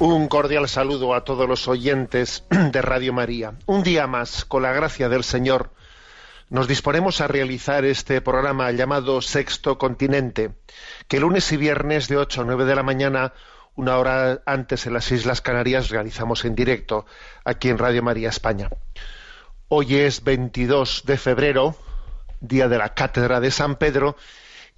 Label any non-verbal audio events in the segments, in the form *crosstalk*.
Un cordial saludo a todos los oyentes de Radio María. Un día más, con la gracia del Señor, nos disponemos a realizar este programa llamado Sexto Continente, que lunes y viernes de 8 a 9 de la mañana, una hora antes en las Islas Canarias, realizamos en directo aquí en Radio María España. Hoy es 22 de febrero, día de la Cátedra de San Pedro,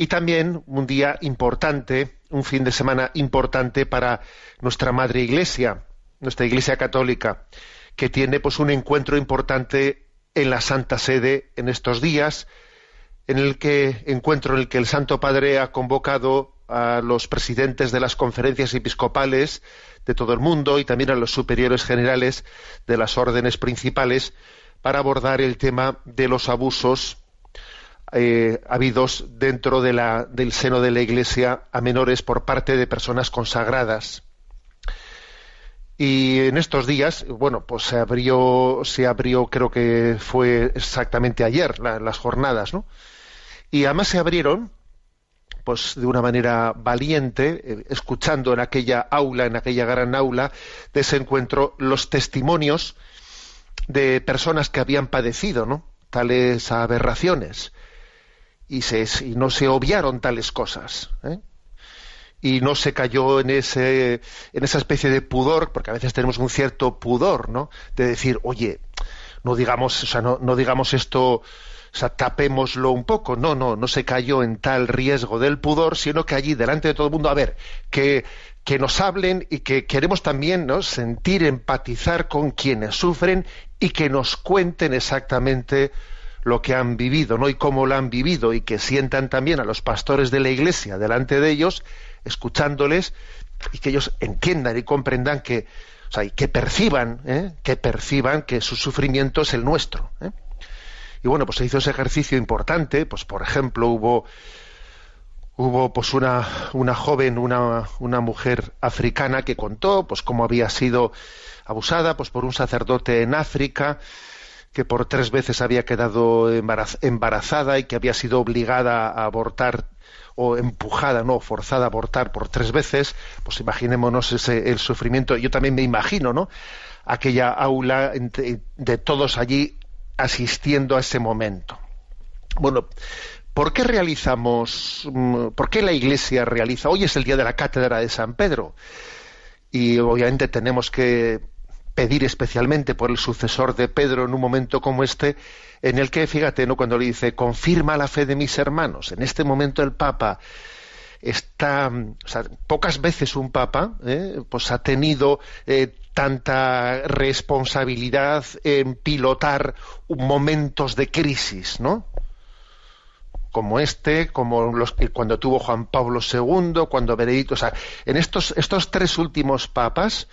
y también un día importante, un fin de semana importante para nuestra Madre Iglesia, nuestra Iglesia Católica, que tiene pues un encuentro importante en la Santa Sede en estos días, en el que encuentro en el que el Santo Padre ha convocado a los presidentes de las conferencias episcopales de todo el mundo y también a los superiores generales de las órdenes principales para abordar el tema de los abusos eh, habidos dentro del seno de la Iglesia a menores por parte de personas consagradas. Y en estos días, bueno, pues se abrió, se abrió, creo que fue exactamente ayer, la- las jornadas, ¿no? Y además se abrieron, pues de una manera valiente, eh, escuchando en aquella aula, en aquella gran aula de ese encuentro, los testimonios de personas que habían padecido, ¿no? Tales aberraciones y, se, y no se obviaron tales cosas. ¿eh? Y no se cayó en, ese, en esa especie de pudor, porque a veces tenemos un cierto pudor, ¿no? De decir, oye, no digamos, o sea, no, digamos esto, o sea, tapémoslo un poco. No, no, no se cayó en tal riesgo del pudor, sino que allí, delante de todo el mundo, a ver, que, que nos hablen y que queremos también ¿no? sentir, empatizar con quienes sufren y que nos cuenten exactamente lo que han vivido, ¿no? Y cómo lo han vivido y que sientan también a los pastores de la iglesia delante de ellos, escuchándoles y que ellos entiendan y comprendan que, o sea, y que perciban, ¿eh? que perciban que su sufrimiento es el nuestro. ¿eh? Y bueno, pues se hizo ese ejercicio importante, pues por ejemplo hubo hubo pues una, una joven, una, una mujer africana que contó pues cómo había sido abusada pues por un sacerdote en África, que por tres veces había quedado embaraz- embarazada y que había sido obligada a abortar o empujada, no, forzada a abortar por tres veces, pues imaginémonos ese, el sufrimiento. Yo también me imagino, ¿no? Aquella aula entre- de todos allí asistiendo a ese momento. Bueno, ¿por qué realizamos, mm, por qué la Iglesia realiza? Hoy es el día de la Cátedra de San Pedro y obviamente tenemos que pedir especialmente por el sucesor de Pedro en un momento como este, en el que, fíjate, ¿no? cuando le dice, confirma la fe de mis hermanos, en este momento el Papa está, o sea, pocas veces un Papa ¿eh? pues ha tenido eh, tanta responsabilidad en pilotar momentos de crisis, ¿no? como este, como los que cuando tuvo Juan Pablo II, cuando Benedicto, o sea, en estos estos tres últimos papas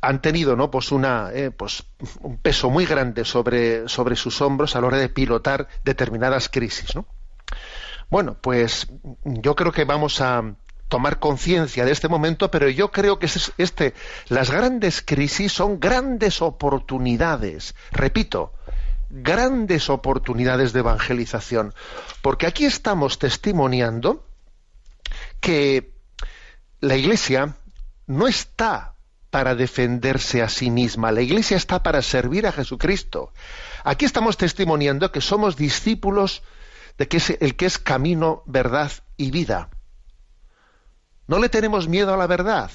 han tenido, ¿no? Pues una, eh, pues un peso muy grande sobre sobre sus hombros a la hora de pilotar determinadas crisis, ¿no? Bueno, pues yo creo que vamos a tomar conciencia de este momento, pero yo creo que es este, las grandes crisis son grandes oportunidades. Repito, grandes oportunidades de evangelización, porque aquí estamos testimoniando que la Iglesia no está para defenderse a sí misma, la Iglesia está para servir a Jesucristo. Aquí estamos testimoniando que somos discípulos de que es el que es camino, verdad y vida. No le tenemos miedo a la verdad,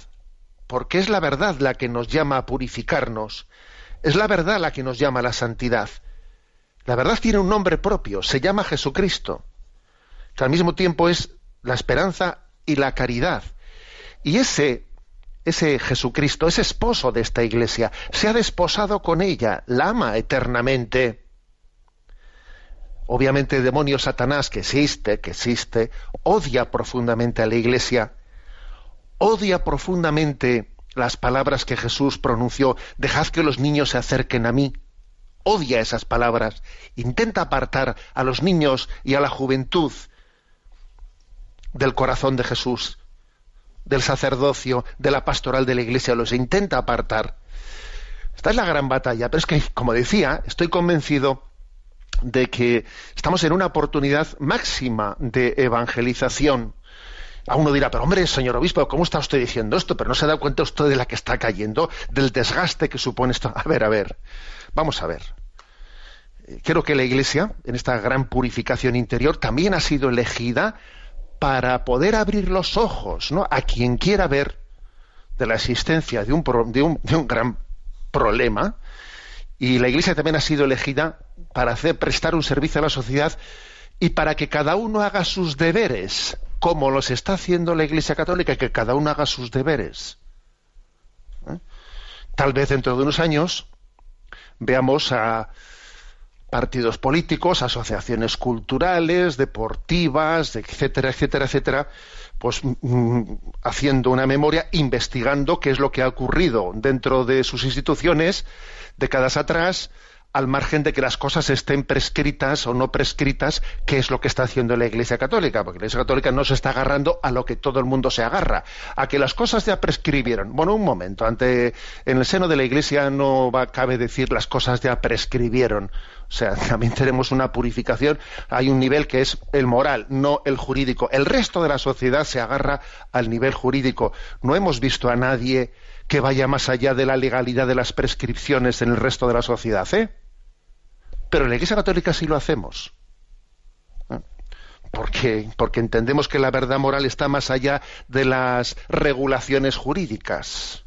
porque es la verdad la que nos llama a purificarnos, es la verdad la que nos llama a la santidad. La verdad tiene un nombre propio, se llama Jesucristo, que al mismo tiempo es la esperanza y la caridad. Y ese, ese Jesucristo, ese esposo de esta iglesia, se ha desposado con ella, la ama eternamente. Obviamente el demonio Satanás, que existe, que existe, odia profundamente a la iglesia, odia profundamente las palabras que Jesús pronunció, dejad que los niños se acerquen a mí. Odia esas palabras, intenta apartar a los niños y a la juventud del corazón de Jesús, del sacerdocio, de la pastoral de la iglesia, los intenta apartar. Esta es la gran batalla, pero es que, como decía, estoy convencido de que estamos en una oportunidad máxima de evangelización. A uno dirá, pero hombre, señor obispo, ¿cómo está usted diciendo esto? Pero no se da cuenta usted de la que está cayendo, del desgaste que supone esto. A ver, a ver, vamos a ver. Creo que la Iglesia, en esta gran purificación interior, también ha sido elegida para poder abrir los ojos ¿no? a quien quiera ver de la existencia de un, de un, de un gran problema. Y la Iglesia también ha sido elegida para hacer, prestar un servicio a la sociedad y para que cada uno haga sus deberes, como los está haciendo la Iglesia Católica, que cada uno haga sus deberes. ¿Eh? Tal vez dentro de unos años veamos a partidos políticos, asociaciones culturales, deportivas, etcétera, etcétera, etcétera, pues mm, mm, haciendo una memoria, investigando qué es lo que ha ocurrido dentro de sus instituciones décadas atrás, al margen de que las cosas estén prescritas o no prescritas, qué es lo que está haciendo la Iglesia Católica, porque la Iglesia Católica no se está agarrando a lo que todo el mundo se agarra, a que las cosas ya prescribieron. Bueno, un momento, ante en el seno de la Iglesia no cabe decir las cosas ya prescribieron. O sea, *laughs* también tenemos una purificación, hay un nivel que es el moral, no el jurídico. El resto de la sociedad se agarra al nivel jurídico. No hemos visto a nadie que vaya más allá de la legalidad de las prescripciones en el resto de la sociedad, ¿eh? Pero en la Iglesia Católica sí lo hacemos. ¿Eh? Porque, porque entendemos que la verdad moral está más allá de las regulaciones jurídicas.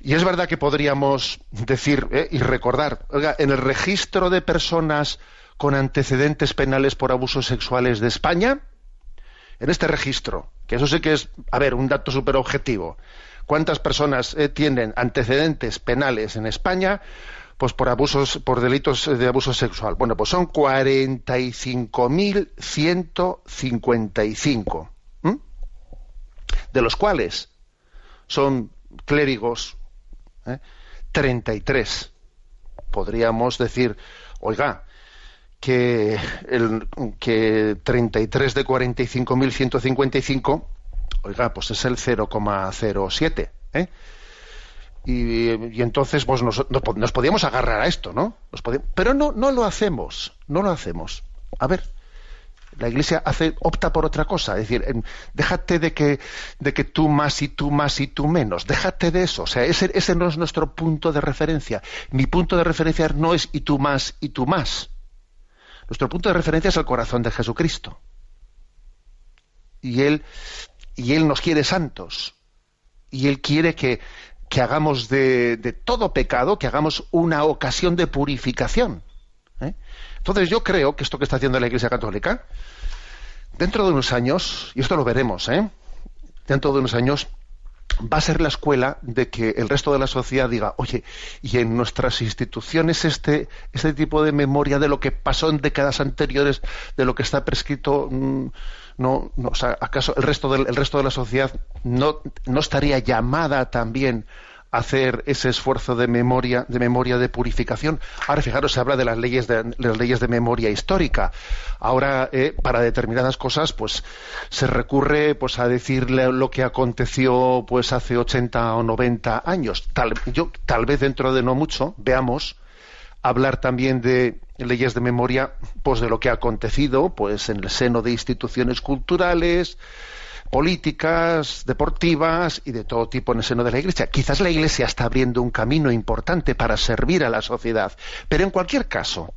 Y es verdad que podríamos decir ¿eh? y recordar, oiga, en el registro de personas con antecedentes penales por abusos sexuales de España, en este registro, que eso sí que es, a ver, un dato súper objetivo, ¿cuántas personas eh, tienen antecedentes penales en España? Pues por abusos, por delitos de abuso sexual. Bueno, pues son 45.155, de los cuales son clérigos ¿eh? 33. Podríamos decir, oiga, que, el, que 33 de 45.155, oiga, pues es el 0,07. ¿eh? Y, entonces pues nos, nos, podíamos agarrar a esto, ¿no? pero no, no lo hacemos, no lo hacemos. A ver, la Iglesia hace, opta por otra cosa, es decir, déjate de que, de que tú más y tú más y tú menos, déjate de eso, o sea, ese, ese no es nuestro punto de referencia. Mi punto de referencia no es y tú más y tú más. Nuestro punto de referencia es el corazón de Jesucristo. Y Él, y Él nos quiere santos. Y Él quiere que, que hagamos de, todo pecado, que hagamos una ocasión de purificación. ¿eh? Entonces yo creo que esto que está haciendo la Iglesia Católica, dentro de unos años, y esto lo veremos, ¿eh? dentro de unos años, va a ser la escuela de que el resto de la sociedad diga, oye, y en nuestras instituciones este, este tipo de memoria de lo que pasó en décadas anteriores, de lo que está prescrito, mm, no, no ¿acaso el resto, del, el resto de la sociedad no, no estaría llamada también hacer ese esfuerzo de memoria, de memoria de purificación? Ahora fijaros, se habla de las leyes de, las leyes de memoria histórica. Ahora, eh, para determinadas cosas, pues se recurre pues a decirle lo que aconteció pues hace 80 o 90 años. Tal, yo, tal vez dentro de no mucho veamos hablar también de leyes de memoria pues de lo que ha acontecido pues en el seno de instituciones culturales políticas, deportivas y de todo tipo en el seno de la Iglesia. Quizás la Iglesia está abriendo un camino importante para servir a la sociedad, pero en cualquier caso,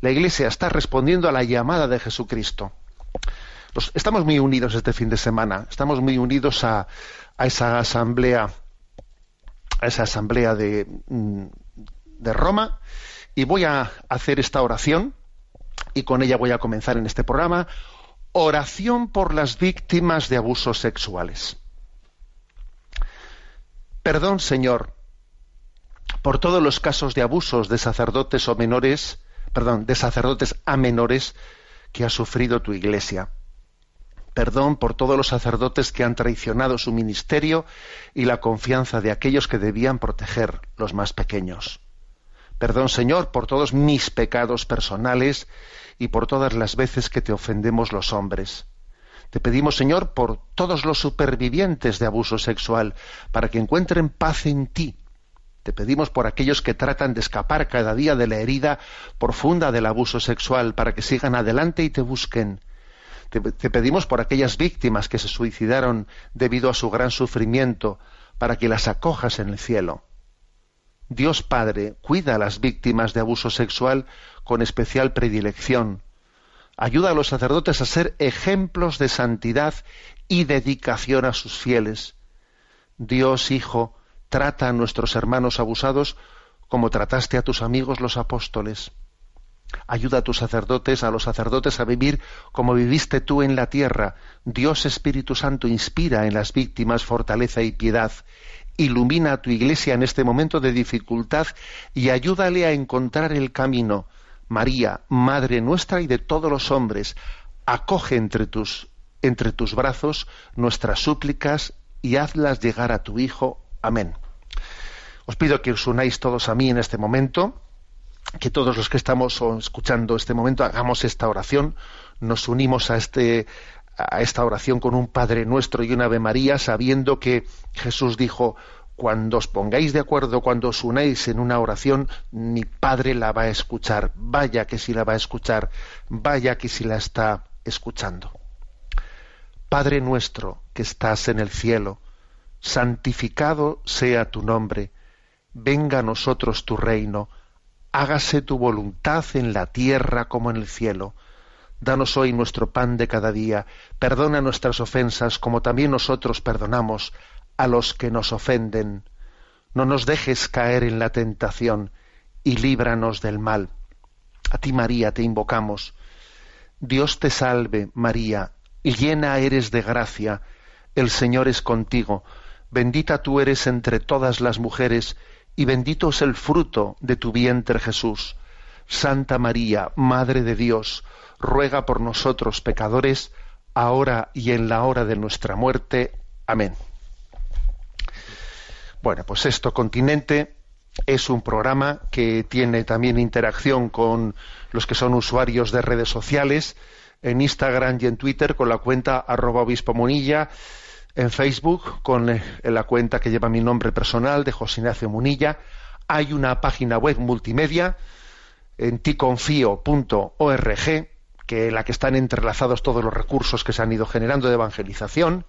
la Iglesia está respondiendo a la llamada de Jesucristo. estamos muy unidos este fin de semana, estamos muy unidos a, a esa asamblea, a esa asamblea de, mm, de Roma, Y voy a hacer esta oración y con ella voy a comenzar en este programa. Oración por las víctimas de abusos sexuales. Perdón, Señor, por todos los casos de abusos de sacerdotes o menores, perdón, de sacerdotes a menores que ha sufrido tu iglesia. Perdón por todos los sacerdotes que han traicionado su ministerio y la confianza de aquellos que debían proteger los más pequeños. Perdón, Señor, por todos mis pecados personales y por todas las veces que te ofendemos los hombres. Te pedimos, Señor, por todos los supervivientes de abuso sexual, para que encuentren paz en ti. Te pedimos por aquellos que tratan de escapar cada día de la herida profunda del abuso sexual, para que sigan adelante y te busquen. Te, pedimos por aquellas víctimas que se suicidaron debido a su gran sufrimiento, para que las acojas en el cielo. Dios Padre cuida a las víctimas de abuso sexual con especial predilección. Ayuda a los sacerdotes a ser ejemplos de santidad y dedicación a sus fieles. Dios Hijo trata a nuestros hermanos abusados como trataste a tus amigos los apóstoles. Ayuda a tus sacerdotes, a los sacerdotes a vivir como viviste tú en la tierra. Dios Espíritu Santo inspira en las víctimas fortaleza y piedad. Ilumina a tu iglesia en este momento de dificultad y ayúdale a encontrar el camino. María, Madre nuestra y de todos los hombres, acoge entre tus, entre tus brazos nuestras súplicas y hazlas llegar a tu Hijo. Amén. Os pido que os unáis todos a mí en este momento que todos los que estamos escuchando este momento hagamos esta oración, nos unimos a este a esta oración con un Padre Nuestro y una Ave María, sabiendo que Jesús dijo, cuando os pongáis de acuerdo, cuando os unáis en una oración, mi Padre la va a escuchar. Vaya que si la va a escuchar, vaya que si la está escuchando. Padre nuestro que estás en el cielo, santificado sea tu nombre, venga a nosotros tu reino, hágase tu voluntad en la tierra como en el cielo. Danos hoy nuestro pan de cada día, perdona nuestras ofensas como también nosotros perdonamos a los que nos ofenden. No nos dejes caer en la tentación y líbranos del mal. A ti María te invocamos. Dios te salve María, llena eres de gracia, el Señor es contigo, bendita tú eres entre todas las mujeres, y bendito es el fruto de tu vientre Jesús. Santa María, Madre de Dios, ruega por nosotros pecadores, ahora y en la hora de nuestra muerte. Amén. Bueno, pues esto, Continente, es un programa que tiene también interacción con los que son usuarios de redes sociales, en Instagram y en Twitter con la cuenta arroba obispo Munilla, en Facebook con eh, la cuenta que lleva mi nombre personal de José Ignacio Munilla. Hay una página web multimedia en ticonfio.org, que en la que están entrelazados todos los recursos que se han ido generando de evangelización.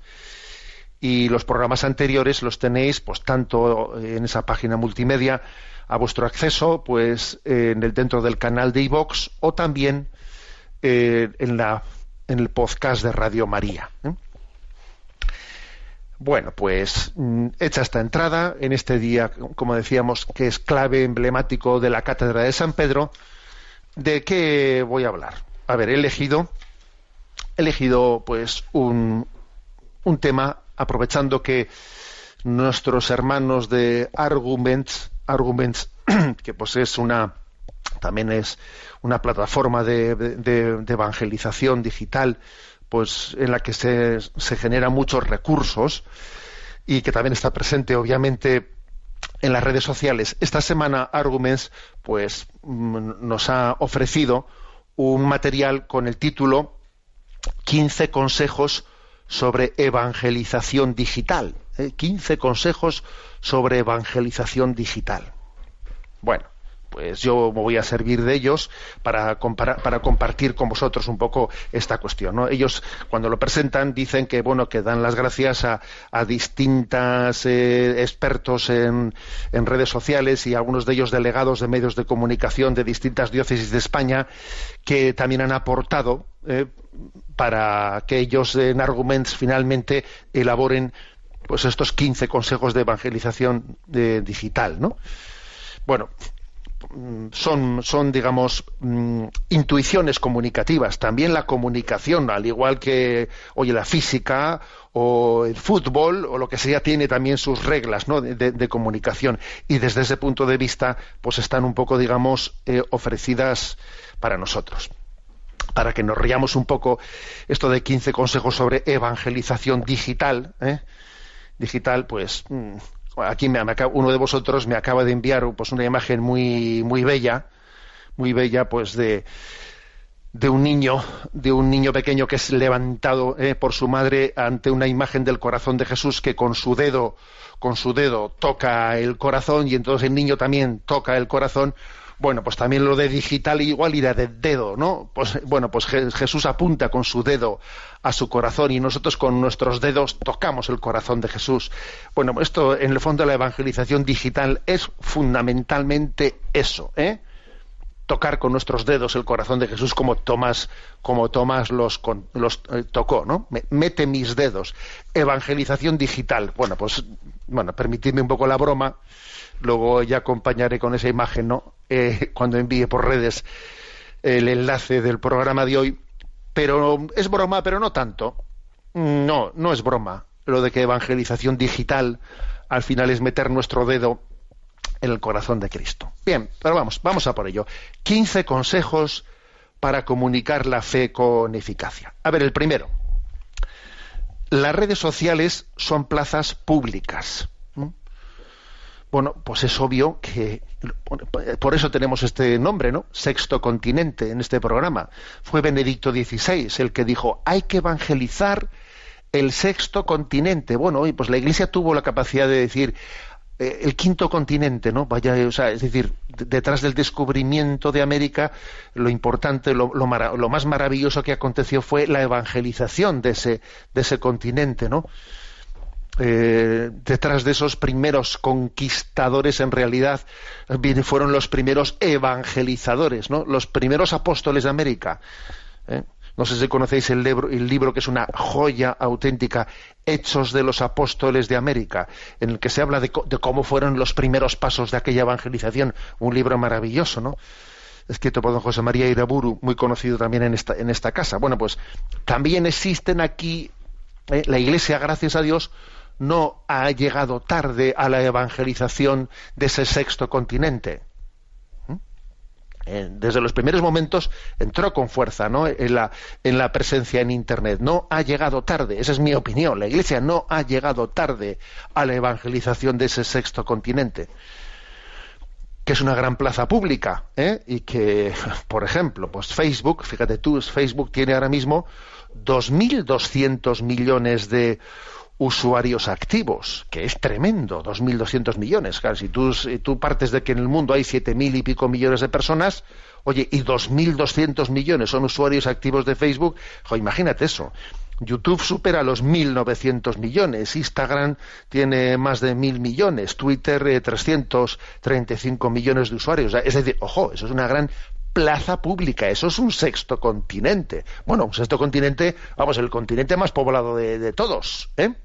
Y los programas anteriores los tenéis, pues tanto en esa página multimedia a vuestro acceso, pues en el dentro del canal de iVox o también eh, en la en el podcast de Radio María. ¿eh? Bueno, pues mm, hecha esta entrada, en este día, como decíamos, que es clave emblemático de la Cátedra de San Pedro, ¿de qué voy a hablar? A ver, he elegido, he elegido pues un, un tema, aprovechando que nuestros hermanos de Arguments, Arguments, *clears throat* que pues es una también es una plataforma de, de evangelización digital pues en la que se, se generan muchos recursos y que también está presente obviamente en las redes sociales. Esta semana Arguments pues mm, nos ha ofrecido un material con el título 15 consejos sobre evangelización digital. 15 ¿eh? consejos sobre evangelización digital. Bueno, pues yo me voy a servir de ellos para, para compartir con vosotros un poco esta cuestión. ¿no? Ellos, cuando lo presentan, dicen que, bueno, que dan las gracias a, a distintos eh, expertos en, redes sociales y algunos de ellos delegados de medios de comunicación de distintas diócesis de España que también han aportado eh, para que ellos en Arguments finalmente elaboren pues estos 15 consejos de evangelización eh, digital, ¿no? Bueno, son, son, digamos, mm, intuiciones comunicativas. También la comunicación, al igual que, oye, la física o el fútbol o lo que sea, tiene también sus reglas ¿no? de, comunicación. Y desde ese punto de vista, pues están un poco, digamos, eh, ofrecidas para nosotros para que nos riamos un poco esto de 15 consejos sobre evangelización digital, ¿eh? digital, pues mm, aquí me, uno de vosotros me acaba de enviar pues una imagen muy muy bella, muy bella, pues de de un niño, de un niño pequeño que es levantado ¿eh? por su madre ante una imagen del corazón de Jesús que con su dedo, con su dedo toca el corazón y entonces el niño también toca el corazón bueno, pues también lo de digital igual irá de dedo, ¿no? Pues bueno, pues Jesús apunta con su dedo a su corazón y nosotros con nuestros dedos tocamos el corazón de Jesús. Bueno, esto en el fondo de la evangelización digital es fundamentalmente eso, ¿eh? tocar con nuestros dedos el corazón de Jesús como Tomás como Tomás los, los eh, tocó, ¿no? Mete mis dedos. Evangelización digital. Bueno, pues bueno, permitidme un poco la broma luego ya acompañaré con esa imagen ¿no? Eh, cuando envíe por redes el enlace del programa de hoy. Pero es broma pero no tanto. No no es broma. Lo de que evangelización digital al final es meter nuestro dedo en el corazón de Cristo. Bien pero vamos vamos a por ello. 15 consejos para comunicar la fe con eficacia. A ver el primero. Las redes sociales son plazas públicas bueno, pues es obvio que por eso tenemos este nombre, ¿no? Sexto continente en este programa. Fue Benedicto XVI el que dijo, hay que evangelizar el sexto continente. Bueno, y pues la Iglesia tuvo la capacidad de decir eh, el quinto continente, ¿no? Vaya, o sea, es decir, detrás del descubrimiento de América, lo importante, lo, lo, más maravilloso que aconteció fue la evangelización de ese, de ese continente, ¿no? Eh, detrás de esos primeros conquistadores en realidad fueron los primeros evangelizadores, ¿no? los primeros apóstoles de América. ¿eh? No sé si conocéis el libro, que es una joya auténtica, Hechos de los Apóstoles de América, en el que se habla de, cómo fueron los primeros pasos de aquella evangelización. Un libro maravilloso, ¿no? escrito por don José María Iraburu, muy conocido también en esta, en esta casa. Bueno, pues también existen aquí, ¿eh? la Iglesia, gracias a Dios, no ha llegado tarde a la evangelización de ese sexto continente. ¿Mm? Eh, desde los primeros momentos entró con fuerza ¿no? en, la, en la presencia en Internet. No ha llegado tarde, esa es mi opinión. La Iglesia no ha llegado tarde a la evangelización de ese sexto continente que es una gran plaza pública ¿eh? y que, por ejemplo, pues Facebook, fíjate tú, Facebook tiene ahora mismo 2.200 millones de usuarios activos, que es tremendo, 2.200 millones. Claro, si tú, tú partes de que en el mundo hay 7.000 y pico millones de personas, oye, y 2.200 millones son usuarios activos de Facebook, imagínate eso. YouTube supera los 1.900 millones, Instagram tiene más de 1.000 millones, Twitter eh, 335 millones de usuarios. Es decir, ojo, eso es una gran plaza pública, eso es un sexto continente. Bueno, un sexto continente, vamos, el continente más poblado de, de todos, ¿eh?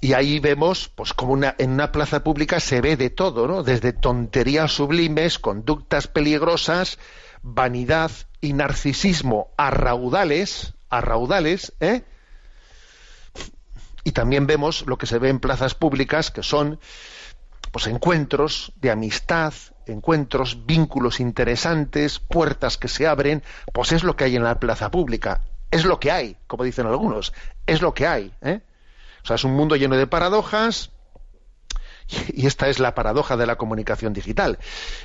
Y ahí vemos, pues como una, en una plaza pública se ve de todo, ¿no? Desde tonterías sublimes, conductas peligrosas, vanidad y narcisismo a raudales, ¿eh? Y también vemos lo que se ve en plazas públicas, que son pues encuentros de amistad, encuentros, vínculos interesantes, puertas que se abren, pues es lo que hay en la plaza pública, es lo que hay, como dicen algunos, es lo que hay, ¿eh? O sea, es un mundo lleno de paradojas y esta es la paradoja de la comunicación digital.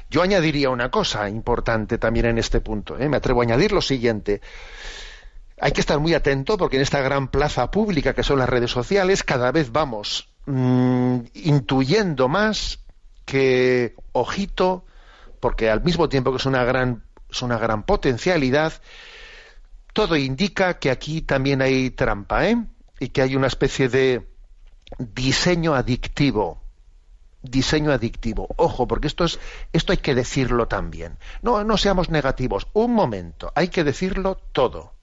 Yo añadiría una cosa importante también en este punto. ¿eh? Me atrevo a añadir lo siguiente. Hay que estar muy atento porque en esta gran plaza pública que son las redes sociales cada vez vamos mm, intuyendo más que, ojito, porque al mismo tiempo que es una gran, es una gran potencialidad, todo indica que aquí también hay trampa, ¿eh? Y que hay una especie de diseño adictivo. Diseño adictivo. Ojo, porque esto es, esto hay que decirlo también. No, no seamos negativos. Un momento, hay que decirlo todo.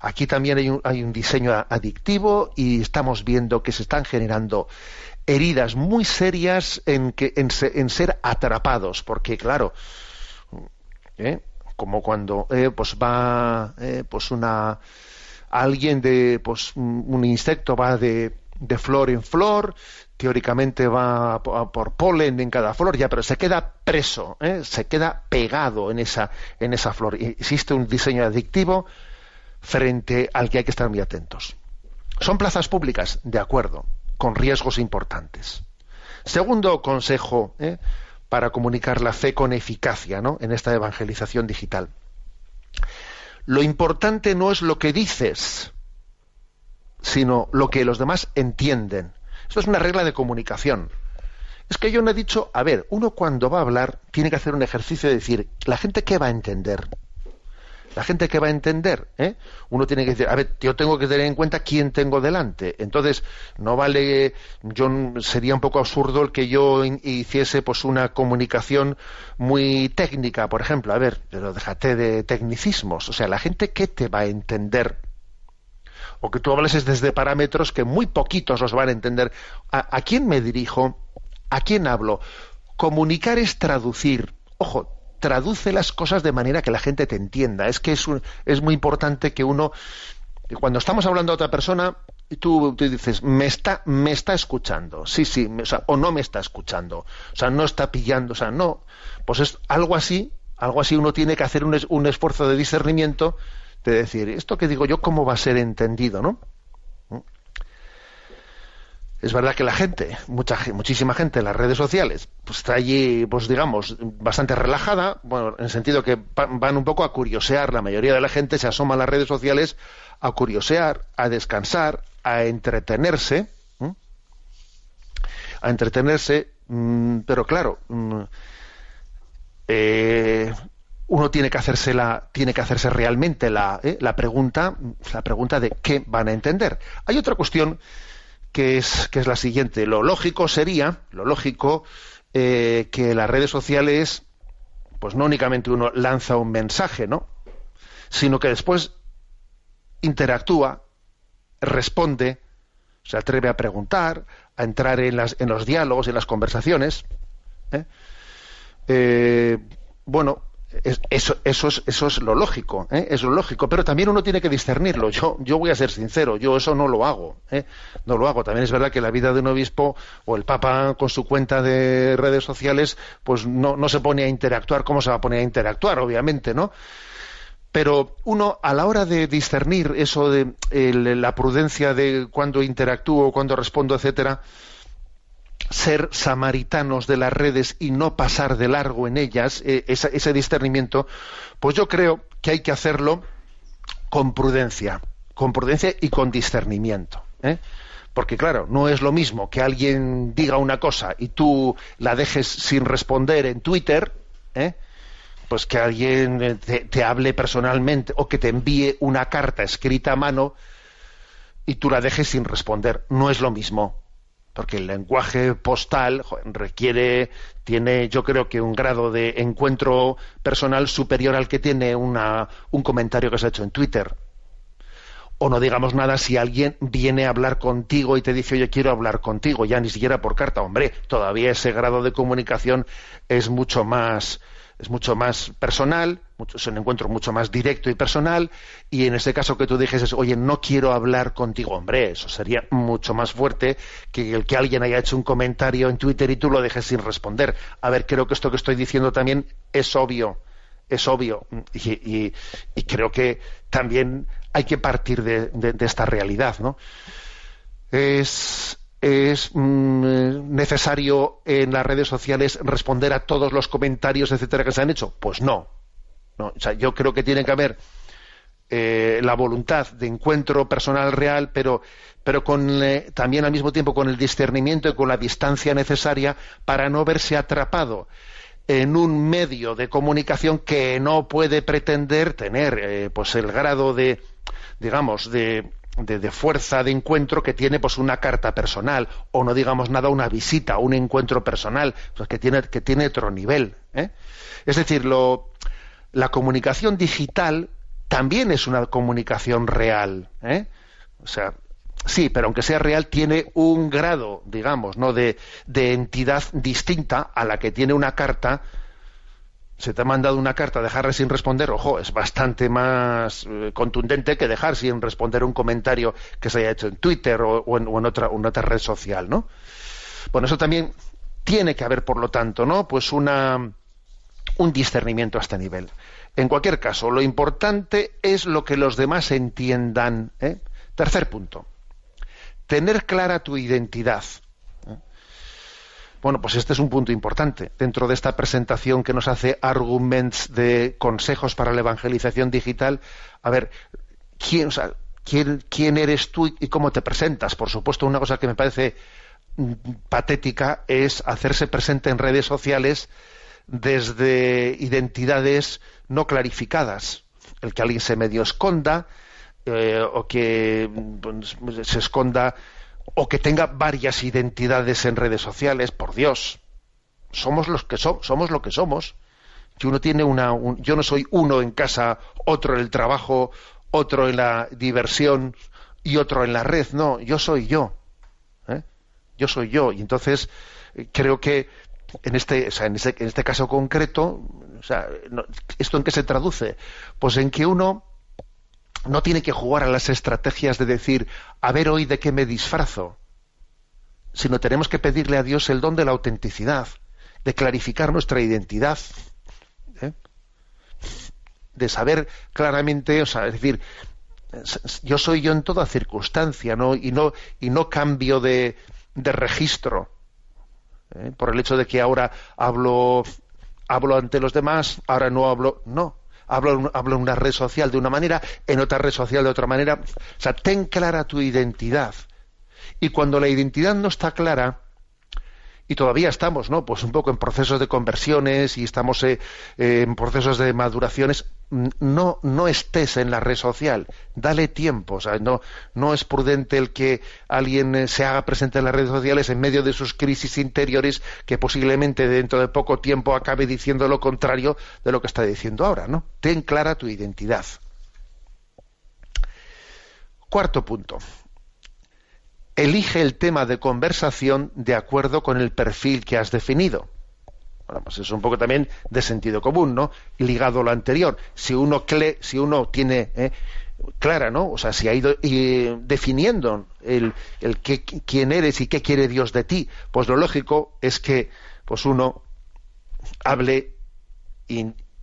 Aquí también hay un, hay un diseño adictivo y estamos viendo que se están generando heridas muy serias en, que, en, ser atrapados, porque claro, ¿eh? como cuando eh, pues va eh, pues una alguien de pues un insecto va de, de flor en flor teóricamente va por polen en cada flor ya pero se queda preso se queda pegado en esa en esa flor existe un diseño adictivo frente al que hay que estar muy atentos son plazas públicas de acuerdo con riesgos importantes. Segundo consejo ¿eh? para comunicar la fe con eficacia ¿no? en esta evangelización digital. Lo importante no es lo que dices, sino lo que los demás entienden. Esto es una regla de comunicación. Es que yo no he dicho, a ver, uno cuando va a hablar tiene que hacer un ejercicio de decir, ¿la gente qué va a entender? La gente que va a entender, ¿eh? uno tiene que decir, a ver, yo tengo que tener en cuenta quién tengo delante. Entonces, no vale, yo sería un poco absurdo el que yo hiciese pues una comunicación muy técnica, por ejemplo. A ver, pero déjate de tecnicismos. O sea, la gente que te va a entender o que tú hables desde parámetros que muy poquitos los van a entender. ¿A, quién me dirijo? ¿A quién hablo? Comunicar es traducir. Ojo, traduce las cosas de manera que la gente te entienda. Es que es, es muy importante que uno, cuando estamos hablando a otra persona, tú, tú dices, me está, me está escuchando, sí, sí, o, no me está escuchando, o sea, no está pillando, o sea, no, pues es algo así, algo así uno tiene que hacer un, un esfuerzo de discernimiento de decir, esto que digo yo, ¿cómo va a ser entendido, no? Es verdad que la gente, mucha, muchísima gente en las redes sociales, pues está allí, pues digamos, bastante relajada, bueno, en el sentido que van un poco a curiosear, la mayoría de la gente se asoma a las redes sociales a curiosear, a descansar, a entretenerse, a entretenerse, mm, pero claro, mm, eh, uno tiene que hacerse la, tiene que hacerse realmente la, eh, la pregunta, la pregunta de qué van a entender. Hay otra cuestión que es, que es la siguiente. Lo lógico sería, lo lógico, eh, que las redes sociales, pues no únicamente uno lanza un mensaje, ¿no? Sino que después interactúa, responde, se atreve a preguntar, a entrar en, las, en los diálogos, en las conversaciones. ¿eh? Eh, bueno, eso, eso, es, eso es lo lógico, ¿eh? es lo lógico, pero también uno tiene que discernirlo. Yo, yo voy a ser sincero, yo eso no lo hago, ¿eh? no lo hago. También es verdad que la vida de un obispo o el Papa con su cuenta de redes sociales, pues no, no se pone a interactuar como se va a poner a interactuar, obviamente, ¿no? Pero uno, a la hora de discernir eso de la prudencia de cuándo interactúo, cuándo respondo, etcétera, ser samaritanos de las redes y no pasar de largo en ellas, eh, ese discernimiento, pues yo creo que hay que hacerlo con prudencia, con prudencia y con discernimiento. ¿eh? Porque claro, no es lo mismo que alguien diga una cosa y tú la dejes sin responder en Twitter, ¿eh? pues que alguien te, te, hable personalmente o que te envíe una carta escrita a mano y tú la dejes sin responder. No es lo mismo porque el lenguaje postal requiere, tiene yo creo que un grado de encuentro personal superior al que tiene una, un comentario que se ha hecho en Twitter. O no digamos nada si alguien viene a hablar contigo y te dice, oye, quiero hablar contigo, ya ni siquiera por carta. Hombre, todavía ese grado de comunicación es mucho más, es mucho más personal, es un encuentro mucho más directo y personal, y en ese caso que tú dijes, oye, no quiero hablar contigo, hombre, eso sería mucho más fuerte que el que alguien haya hecho un comentario en Twitter y tú lo dejes sin responder. A ver, creo que esto que estoy diciendo también es obvio, es obvio, y, creo que también hay que partir de, de esta realidad, ¿no? Es, es mm, necesario en las redes sociales responder a todos los comentarios, etcétera, que se han hecho? Pues no. No. O sea, yo creo que tiene que haber eh, la voluntad de encuentro personal real, pero, pero con, eh, también al mismo tiempo con el discernimiento y con la distancia necesaria para no verse atrapado en un medio de comunicación que no puede pretender tener eh, pues el grado de digamos de de, fuerza de encuentro que tiene pues una carta personal o no digamos nada una visita un encuentro personal pues, que tiene que tiene otro nivel ¿eh? es decir lo, la comunicación digital también es una comunicación real ¿eh? o sea sí, pero aunque sea real, tiene un grado, digamos, ¿no? de, entidad distinta a la que tiene una carta se te ha mandado una carta, dejarla sin responder, ojo, es bastante más eh, contundente que dejar sin responder un comentario que se haya hecho en Twitter o, en, otra, otra, red social, ¿no? Bueno, eso también tiene que haber, por lo tanto, ¿no? Pues una, un discernimiento a este nivel. En cualquier caso, lo importante es lo que los demás entiendan. ¿eh? Tercer punto. Tener clara tu identidad. Bueno, pues este es un punto importante. Dentro de esta presentación que nos hace Arguments de consejos para la evangelización digital, a ver, ¿quién, quién, eres tú y cómo te presentas? Por supuesto, una cosa que me parece mm, patética es hacerse presente en redes sociales desde identidades no clarificadas. El que alguien se medio esconda eh, o que mm, se esconda o que tenga varias identidades en redes sociales, por Dios. Somos los que somos, somos lo que somos. Yo uno tiene una, yo no soy uno en casa, otro en el trabajo, otro en la diversión y otro en la red. No, yo soy yo. ¿eh? Yo soy yo. Y entonces eh, creo que en este, en este, en este caso concreto, ¿esto en qué se traduce? Pues en que uno no tiene que jugar a las estrategias de decir, a ver hoy de qué me disfrazo, sino tenemos que pedirle a Dios el don de la autenticidad, de clarificar nuestra identidad, ¿eh? de saber claramente, o sea, es decir, yo soy yo en toda circunstancia, ¿no? Y no, y no cambio de registro. ¿Eh? Por el hecho de que ahora hablo, hablo ante los demás, ahora no hablo. No hablo, en una red social de una manera, en otra red social de otra manera. O sea, ten clara tu identidad. Y cuando la identidad no está clara, y todavía estamos, ¿no? Pues un poco en procesos de conversiones y estamos eh, eh, en procesos de maduraciones. No, estés en la red social, dale tiempo. O sea, no, no es prudente el que alguien eh, se haga presente en las redes sociales en medio de sus crisis interiores, que posiblemente dentro de poco tiempo acabe diciendo lo contrario de lo que está diciendo ahora, ¿no? Ten clara tu identidad. Cuarto punto elige el tema de conversación de acuerdo con el perfil que has definido. Bueno, pues es un poco también de sentido común, ¿no? Ligado a lo anterior. Si uno, si uno tiene eh, clara, ¿no? O sea, si ha ido definiendo el, quién eres y qué quiere Dios de ti, pues lo lógico es que pues uno hable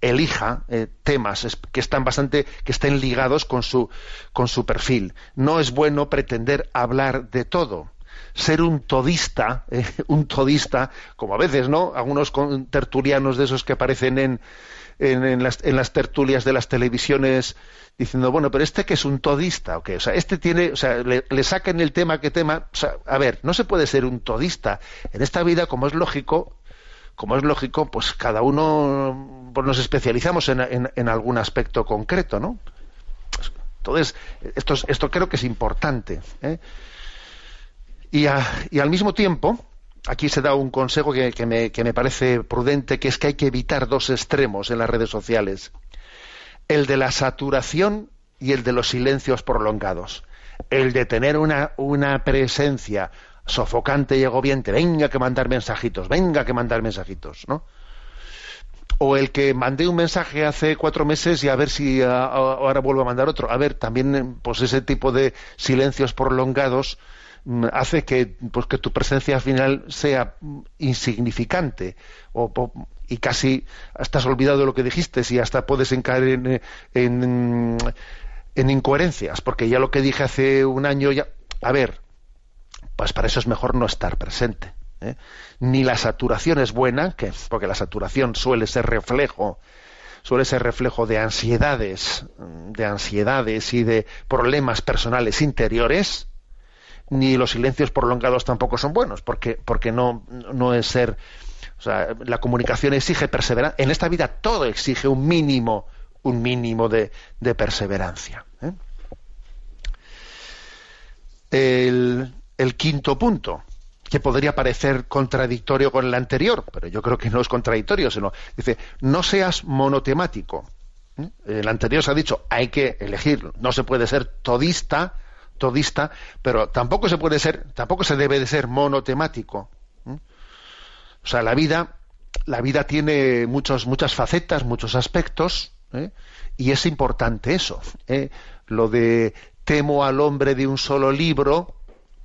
elija eh, temas que están bastante que estén ligados con su con su perfil no es bueno pretender hablar de todo ser un todista eh, *laughs* un todista como a veces no algunos tertulianos de esos que aparecen en en, las, en, las, tertulias de las televisiones diciendo bueno pero este que es un todista o qué o sea este tiene o sea le, le sacan el tema que tema o sea, a ver no se puede ser un todista en esta vida como es lógico como es lógico, pues cada uno pues nos especializamos en, en, algún aspecto concreto, ¿no? Entonces, esto, esto creo que es importante. ¿eh? Y, al mismo tiempo, aquí se da un consejo que, me, parece prudente, que es que hay que evitar dos extremos en las redes sociales. El de la saturación y el de los silencios prolongados. El de tener una, presencia sofocante y agobiente, venga que mandar mensajitos, venga que mandar mensajitos, ¿no? O el que mandé un mensaje hace cuatro meses y a ver si ahora vuelvo a mandar otro. A ver, también pues ese tipo de silencios prolongados hace que pues que tu presencia final sea insignificante o, y casi estás olvidado de lo que dijiste y hasta puedes encaer en, en, en incoherencias porque ya lo que dije hace un año ya a ver pues para eso es mejor no estar presente. ¿eh? Ni la saturación es buena, que, porque la saturación suele ser reflejo, suele ser reflejo de ansiedades, de ansiedades y de problemas personales interiores, ni los silencios prolongados tampoco son buenos, porque, porque no, no es ser. O sea, la comunicación exige perseverancia. En esta vida todo exige un mínimo, un mínimo de, de perseverancia. ¿eh? El, el quinto punto, que podría parecer contradictorio con el anterior, pero yo creo que no es contradictorio, sino dice, no seas monotemático. ¿Eh? El anterior se ha dicho, hay que elegir, no se puede ser todista, todista, pero tampoco se puede ser, tampoco se debe de ser monotemático. O sea, la vida, la vida tiene muchos, muchas facetas, muchos aspectos, ¿eh? y es importante eso. ¿eh? Lo de temo al hombre de un solo libro,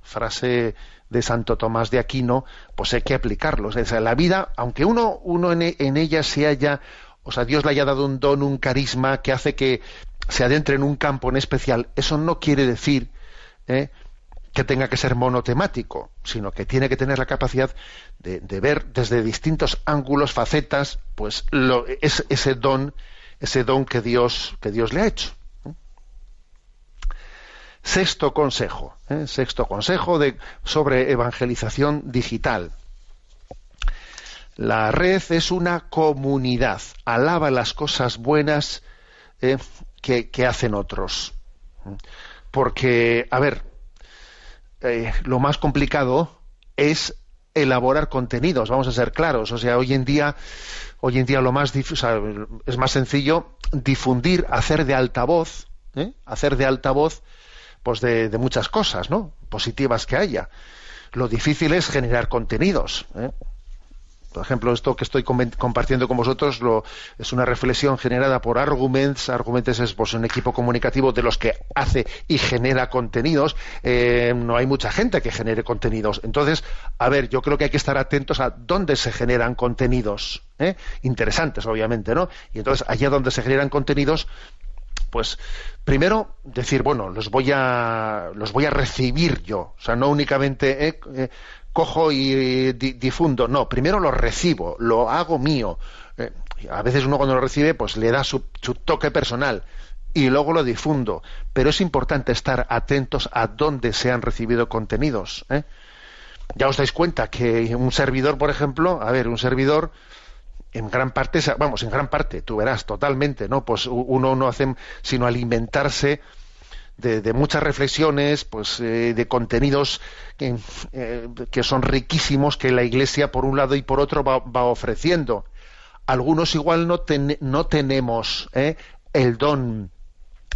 frase de Santo Tomás de Aquino, pues hay que aplicarlo. O sea, la vida, aunque uno, uno en ella se haya, o sea, Dios le haya dado un don, un carisma que hace que se adentre en un campo en especial, eso no quiere decir ¿eh? que tenga que ser monotemático, sino que tiene que tener la capacidad de, ver desde distintos ángulos, facetas, pues lo, es, ese don, ese don que Dios, que Dios le ha hecho. Sexto consejo, ¿eh? sexto consejo de, sobre evangelización digital. La red es una comunidad, alaba las cosas buenas ¿eh? que, que, hacen otros. Porque, a ver, eh, lo más complicado es elaborar contenidos, vamos a ser claros. O sea, hoy en día, hoy en día lo más es más sencillo difundir, hacer de altavoz, ¿eh? hacer de altavoz, pues de, de, muchas cosas, ¿no? Positivas que haya. Lo difícil es generar contenidos. ¿eh? Por ejemplo, esto que estoy compartiendo con vosotros lo, es una reflexión generada por Arguments. Arguments es pues, un equipo comunicativo de los que hace y genera contenidos. Eh, no hay mucha gente que genere contenidos. Entonces, a ver, yo creo que hay que estar atentos a dónde se generan contenidos. ¿eh? Interesantes, obviamente, ¿no? Y entonces, allá donde se generan contenidos, pues primero decir bueno los voy a los voy a recibir yo o sea no únicamente eh, eh cojo y difundo. No, primero lo recibo, lo hago mío. Eh, a veces uno cuando lo recibe, pues le da su, toque personal y luego lo difundo. Pero es importante estar atentos a dónde se han recibido contenidos. ¿eh? Ya os dais cuenta que un servidor, por ejemplo, a ver, un servidor en gran parte, vamos, en gran parte, tú verás, totalmente, ¿no? Pues uno no hace sino alimentarse de, muchas reflexiones, pues eh, de contenidos que, eh, que, son riquísimos que la Iglesia por un lado y por otro va, ofreciendo. Algunos igual no, no tenemos eh, el don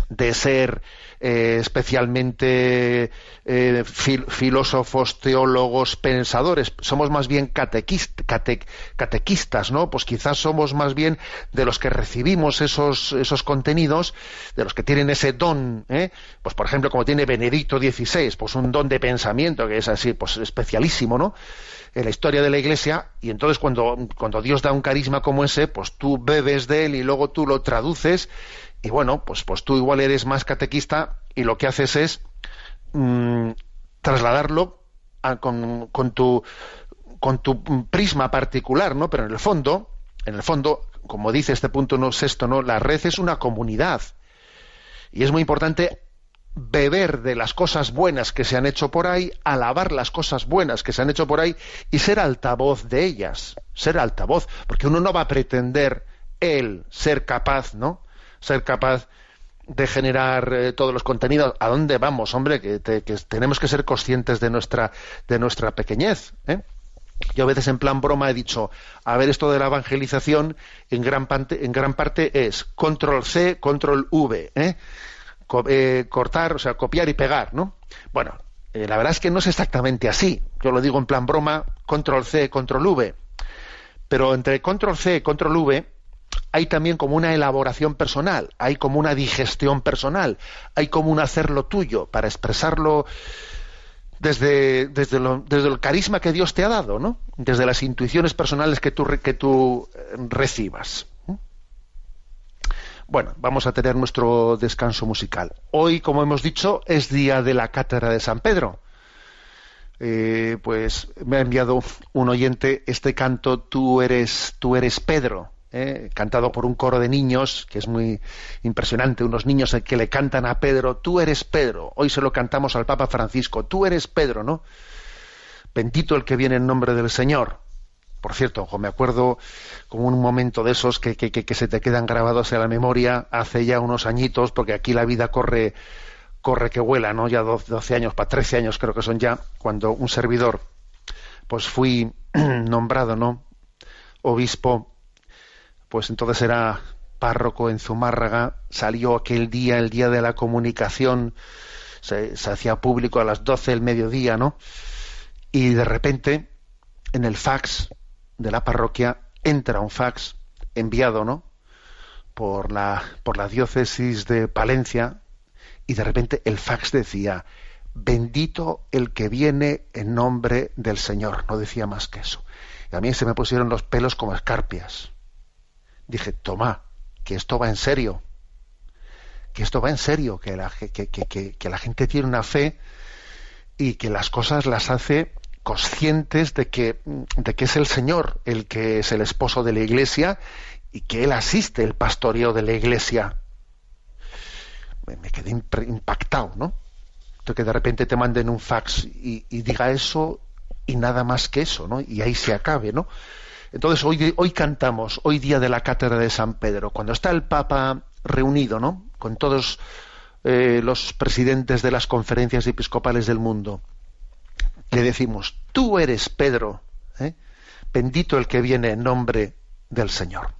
de ser eh, especialmente eh, filósofos, teólogos, pensadores. Somos más bien catequistas, ¿no? Pues quizás somos más bien de los que recibimos esos, esos contenidos, de los que tienen ese don, ¿eh? pues por ejemplo como tiene Benedicto XVI, pues un don de pensamiento que es así, pues especialísimo, ¿no? en la historia de la Iglesia y entonces cuando, cuando Dios da un carisma como ese, pues tú bebes de él y luego tú lo traduces y bueno, pues, pues tú igual eres más catequista y lo que haces es mm, trasladarlo con, tu prisma particular, ¿no? Pero en el fondo, en el fondo, como dice este punto no sexto, ¿no? La red es una comunidad. Y es muy importante beber de las cosas buenas que se han hecho por ahí, alabar las cosas buenas que se han hecho por ahí y ser altavoz de ellas, ser altavoz, porque uno no va a pretender él ser capaz, ¿no? Ser capaz de generar eh, todos los contenidos. ¿A dónde vamos, hombre? Que, tenemos que ser conscientes de nuestra, de nuestra pequeñez. ¿eh? Yo a veces en plan broma he dicho, a ver, esto de la evangelización en gran, parte, en gran parte es control C, control V. ¿eh? cortar, o sea, copiar y pegar, ¿no? Bueno, la verdad es que no es exactamente así. Yo lo digo en plan broma, control C, control V. Pero entre control C control V hay también como una elaboración personal, hay como una digestión personal, hay como un hacerlo tuyo para expresarlo desde, desde, desde el carisma que Dios te ha dado, ¿no? Desde las intuiciones personales que tú, que tú eh, recibas. Bueno, vamos a tener nuestro descanso musical. Hoy, como hemos dicho, es día de la cátedra de San Pedro. Eh, pues me ha enviado un oyente este canto Tú eres, tú eres Pedro ¿eh? cantado por un coro de niños, que es muy impresionante, unos niños que le cantan a Pedro, tú eres Pedro, hoy se lo cantamos al Papa Francisco, tú eres Pedro, ¿no? Bendito el que viene en nombre del Señor. Por cierto, me acuerdo como un momento de esos que, que, que, se te quedan grabados en la memoria hace ya unos añitos, porque aquí la vida corre, corre que vuela, ¿no? Ya 12 años, para 13 años creo que son ya, cuando un servidor, pues fui *clears throat* nombrado, ¿no? Obispo pues entonces era párroco en Zumárraga, salió aquel día, el día de la comunicación, se, hacía público a las 12 del mediodía, ¿no? Y de repente, en el fax de la parroquia, entra un fax enviado, ¿no? Por la, por la diócesis de Palencia, y de repente el fax decía, bendito el que viene en nombre del Señor. No decía más que eso. Y a mí se me pusieron los pelos como escarpias. Dije, toma, que esto va en serio. Que esto va en serio, que la, que, que, que la gente tiene una fe y que las cosas las hace conscientes de que, de que es el Señor el que es el esposo de la iglesia y que Él asiste el pastoreo de la iglesia. Me, quedé impactado, ¿no? que de repente te manden un fax y, y, diga eso y nada más que eso, ¿no? Y ahí se acabe, ¿no? Entonces hoy, cantamos, hoy día de la cátedra de San Pedro, cuando está el Papa reunido, ¿no? Con todos eh, los presidentes de las conferencias episcopales del mundo, le decimos, tú eres Pedro, ¿eh? bendito el que viene en nombre del Señor.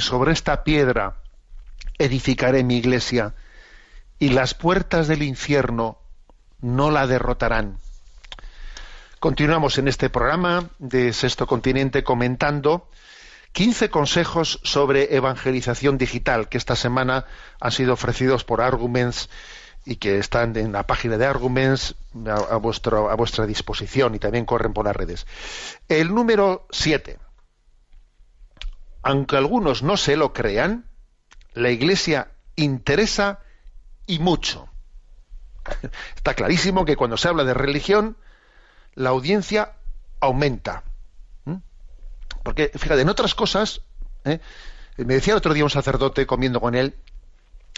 Y sobre esta piedra edificaré mi iglesia, y las puertas del infierno no la derrotarán. Continuamos en este programa de Sexto Continente comentando 15 consejos sobre evangelización digital que esta semana han sido ofrecidos por Arguments y que están en la página de Arguments a, vuestro, a vuestra disposición y también corren por las redes. El número 7 aunque algunos no se lo crean, la Iglesia interesa y mucho. *laughs* Está clarísimo que cuando se habla de religión, la audiencia aumenta. ¿Mm? Porque, fíjate, en otras cosas, ¿eh? me decía el otro día un sacerdote comiendo con él,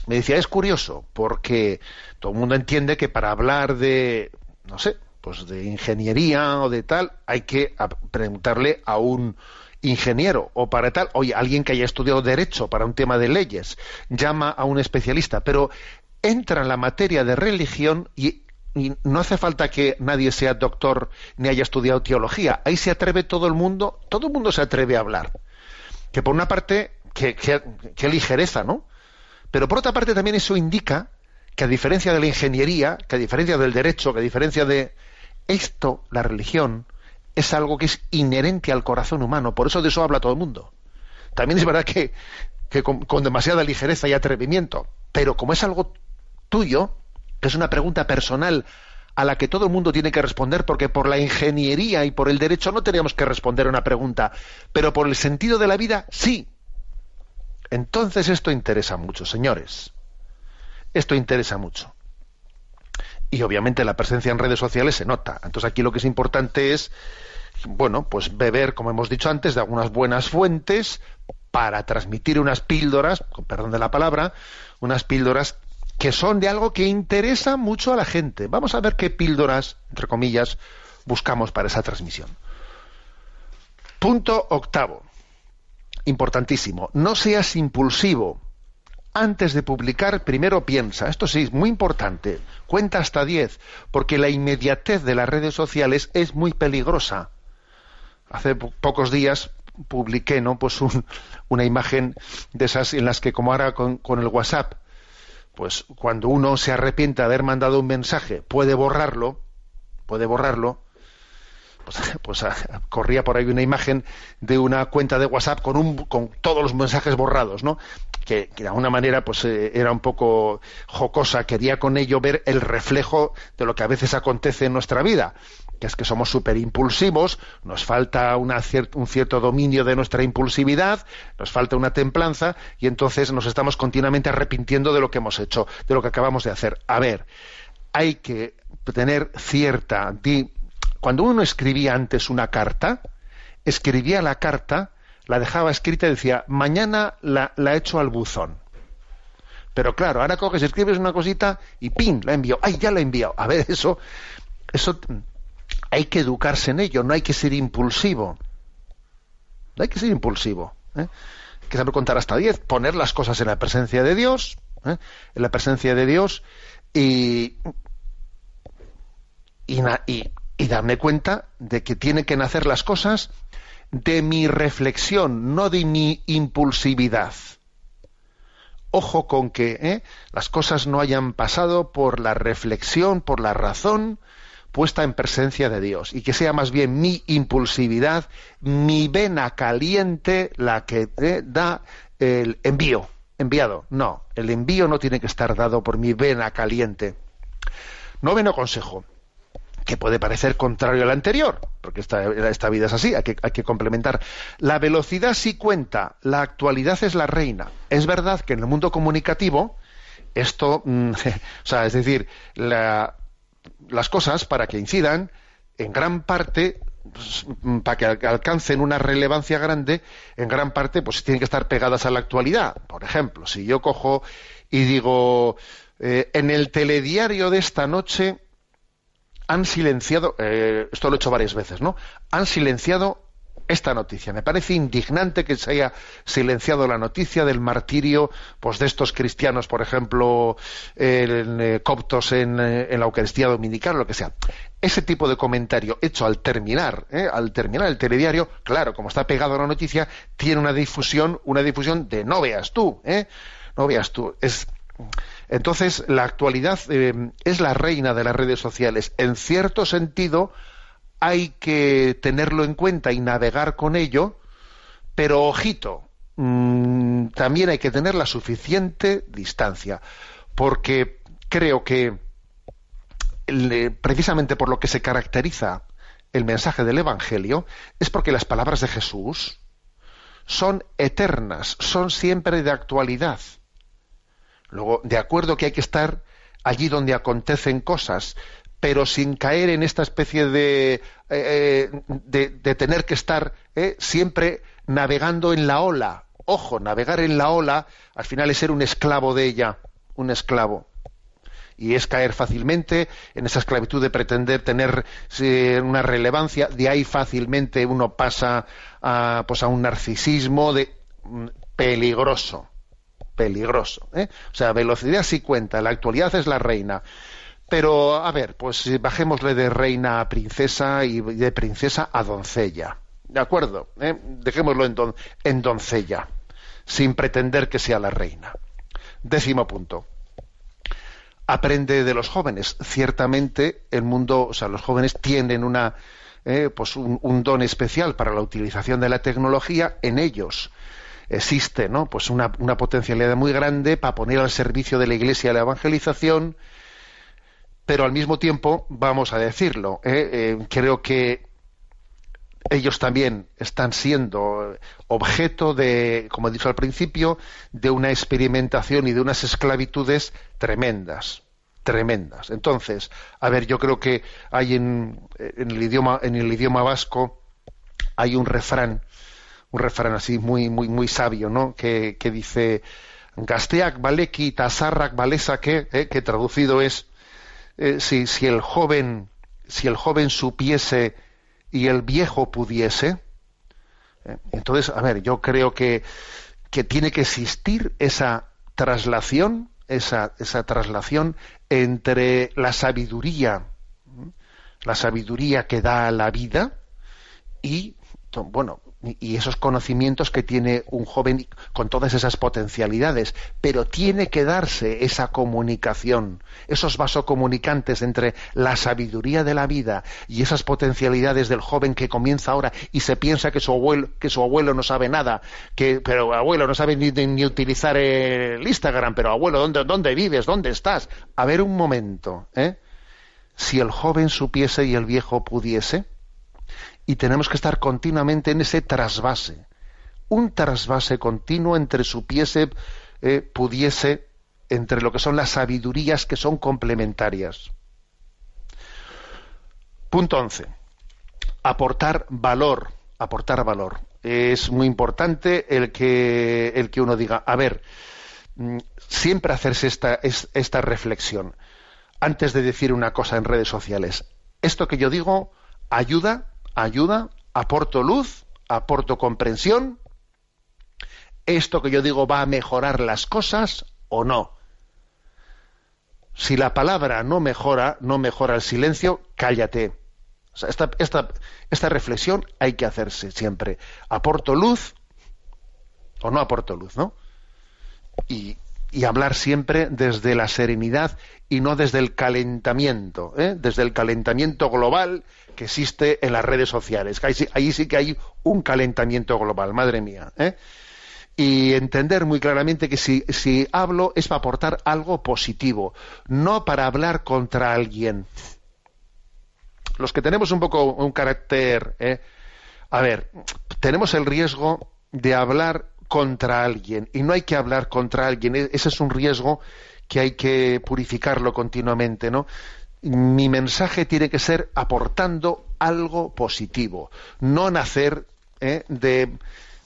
me decía, es curioso, porque todo el mundo entiende que para hablar de, no sé, pues de ingeniería o de tal, hay que preguntarle a un, ingeniero o para tal, oye, alguien que haya estudiado derecho para un tema de leyes, llama a un especialista, pero entra en la materia de religión y, y, no hace falta que nadie sea doctor ni haya estudiado teología, ahí se atreve todo el mundo, todo el mundo se atreve a hablar. Que por una parte, qué que, que ligereza, ¿no? Pero por otra parte también eso indica que a diferencia de la ingeniería, que a diferencia del derecho, que a diferencia de esto, la religión, es algo que es inherente al corazón humano, por eso de eso habla todo el mundo. También es verdad que, con, demasiada ligereza y atrevimiento. Pero como es algo tuyo, que es una pregunta personal a la que todo el mundo tiene que responder, porque por la ingeniería y por el derecho no tenemos que responder a una pregunta, pero por el sentido de la vida sí. Entonces esto interesa mucho, señores. Esto interesa mucho. Y obviamente la presencia en redes sociales se nota. Entonces aquí lo que es importante es, bueno, pues beber, como hemos dicho antes, de algunas buenas fuentes para transmitir unas píldoras, con perdón de la palabra, unas píldoras que son de algo que interesa mucho a la gente. Vamos a ver qué píldoras, entre comillas, buscamos para esa transmisión. Punto octavo. Importantísimo. No seas impulsivo. Antes de publicar, primero piensa. Esto sí, es muy importante. Cuenta hasta diez, porque la inmediatez de las redes sociales es muy peligrosa. Hace pocos días publiqué ¿no? pues una imagen de esas en las que como ahora con, el WhatsApp pues cuando uno se arrepiente de haber mandado un mensaje puede borrarlo puede borrarlo pues, *laughs* pues ah, corría por ahí una imagen de una cuenta de WhatsApp con un con todos los mensajes borrados no que, de alguna manera pues eh, era un poco jocosa quería con ello ver el reflejo de lo que a veces acontece en nuestra vida que es que somos súper impulsivos, nos falta un cierto dominio de nuestra impulsividad, nos falta una templanza y entonces nos estamos continuamente arrepintiendo de lo que hemos hecho, de lo que acabamos de hacer. A ver, hay que tener cierta... Cuando uno escribía antes una carta, escribía la carta, la dejaba escrita y decía, mañana la, echo al buzón. Pero claro, ahora coges, escribes una cosita y ¡pin! La envío. ¡Ay, ya la he enviado! A ver, eso, eso hay que educarse en ello, no hay que ser impulsivo. No hay que ser impulsivo. ¿eh? Hay que saber contar hasta diez, poner las cosas en la presencia de Dios, ¿eh? en la presencia de Dios y, y, darme cuenta de que tienen que nacer las cosas de mi reflexión, no de mi impulsividad. Ojo con que ¿eh? las cosas no hayan pasado por la reflexión, por la razón, puesta en presencia de Dios y que sea más bien mi impulsividad, mi vena caliente la que da el envío, enviado. No, el envío no tiene que estar dado por mi vena caliente. Noveno consejo, que puede parecer contrario al anterior, porque esta, esta vida es así, hay que, hay que, complementar. La velocidad sí cuenta, la actualidad es la reina. Es verdad que en el mundo comunicativo, esto, mm, *laughs* o sea, es decir, la, las cosas para que incidan en gran parte pues, para que alcancen una relevancia grande, en gran parte, pues tienen que estar pegadas a la actualidad. Por ejemplo, si yo cojo y digo, eh, en el telediario de esta noche han silenciado, eh, esto lo he hecho varias veces, ¿no? Han silenciado esta noticia. Me parece indignante que se haya silenciado la noticia del martirio pues, de estos cristianos, por ejemplo, eh, coptos en, eh, en, la Eucaristía Dominical, lo que sea. Ese tipo de comentario hecho al terminar, ¿eh? al terminar el telediario, claro, como está pegado a la noticia, tiene una difusión, una difusión de no veas tú, no veas tú. Es, entonces, la actualidad es la reina de las redes sociales. En cierto sentido, hay que tenerlo en cuenta y navegar con ello, pero ojito, mm, también hay que tener la suficiente distancia, porque creo que precisamente por lo que se caracteriza el mensaje del Evangelio es porque las palabras de Jesús son eternas, son siempre de actualidad. Luego, de acuerdo que hay que estar allí donde acontecen cosas, pero sin caer en esta especie de, eh, de, tener que estar eh, siempre navegando en la ola. Ojo, navegar en la ola al final es ser un esclavo de ella, un esclavo. Y es caer fácilmente en esa esclavitud de pretender tener una relevancia, de ahí fácilmente uno pasa a, pues a un narcisismo de, mm, peligroso, peligroso. ¿eh? O sea, velocidad sí cuenta, la actualidad es la reina. Pero, a ver, pues bajémosle de reina a princesa y de princesa a doncella. ¿De acuerdo? ¿Eh? Dejémoslo en, en doncella, sin pretender que sea la reina. Décimo punto. Aprende de los jóvenes. Ciertamente, el mundo, o sea, los jóvenes tienen una, eh, pues un, don especial para la utilización de la tecnología en ellos. Existe ¿no? pues una, una, potencialidad muy grande para poner al servicio de la Iglesia la evangelización, pero al mismo tiempo, vamos a decirlo, ¿eh? Eh, creo que ellos también están siendo objeto de, como he dicho al principio, de una experimentación y de unas esclavitudes tremendas, tremendas. Entonces, a ver, yo creo que hay en, en el idioma, en el idioma vasco hay un refrán un refrán así muy, muy, muy sabio, ¿no? Que, que dice baleki tasarrak balesa que, eh, que traducido es eh, si, si el joven, si el joven supiese y el viejo pudiese. Eh, entonces, a ver, yo creo que, que tiene que existir esa traslación, esa, esa traslación entre la sabiduría, la sabiduría que da la vida y bueno, y esos conocimientos que tiene un joven con todas esas potencialidades, pero tiene que darse esa comunicación, esos vasocomunicantes entre la sabiduría de la vida y esas potencialidades del joven que comienza ahora y se piensa que su abuelo, que su abuelo no sabe nada, que pero abuelo no sabe ni, utilizar el Instagram, pero abuelo, ¿dónde, ¿dónde vives? ¿Dónde estás? A ver un momento, ¿eh? Si el joven supiese y el viejo pudiese, y tenemos que estar continuamente en ese trasvase, un trasvase continuo entre supiese, eh, pudiese, entre lo que son las sabidurías que son complementarias. Punto 11. Aportar valor, aportar valor. Es muy importante el que, el que uno diga, a ver, mm, siempre hacerse esta, esta reflexión antes de decir una cosa en redes sociales. Esto que yo digo ayuda ayuda, aporto luz, aporto comprensión. ¿Esto que yo digo va a mejorar las cosas o no? Si la palabra no mejora, no mejora el silencio, cállate. esta, esta, esta reflexión hay que hacerse siempre. ¿Aporto luz o no aporto luz, no? Y, y hablar siempre desde la serenidad y no desde el calentamiento, ¿eh? desde el calentamiento global que existe en las redes sociales. Ahí sí, que hay un calentamiento global, madre mía. ¿eh? Y entender muy claramente que si, si hablo es para aportar algo positivo, no para hablar contra alguien. Los que tenemos un poco un carácter, ¿eh? a ver, tenemos el riesgo de hablar contra alguien y no hay que hablar contra alguien. E-, ese es un riesgo que hay que purificarlo continuamente, ¿no? mi mensaje tiene que ser aportando algo positivo, no nacer ¿eh? de,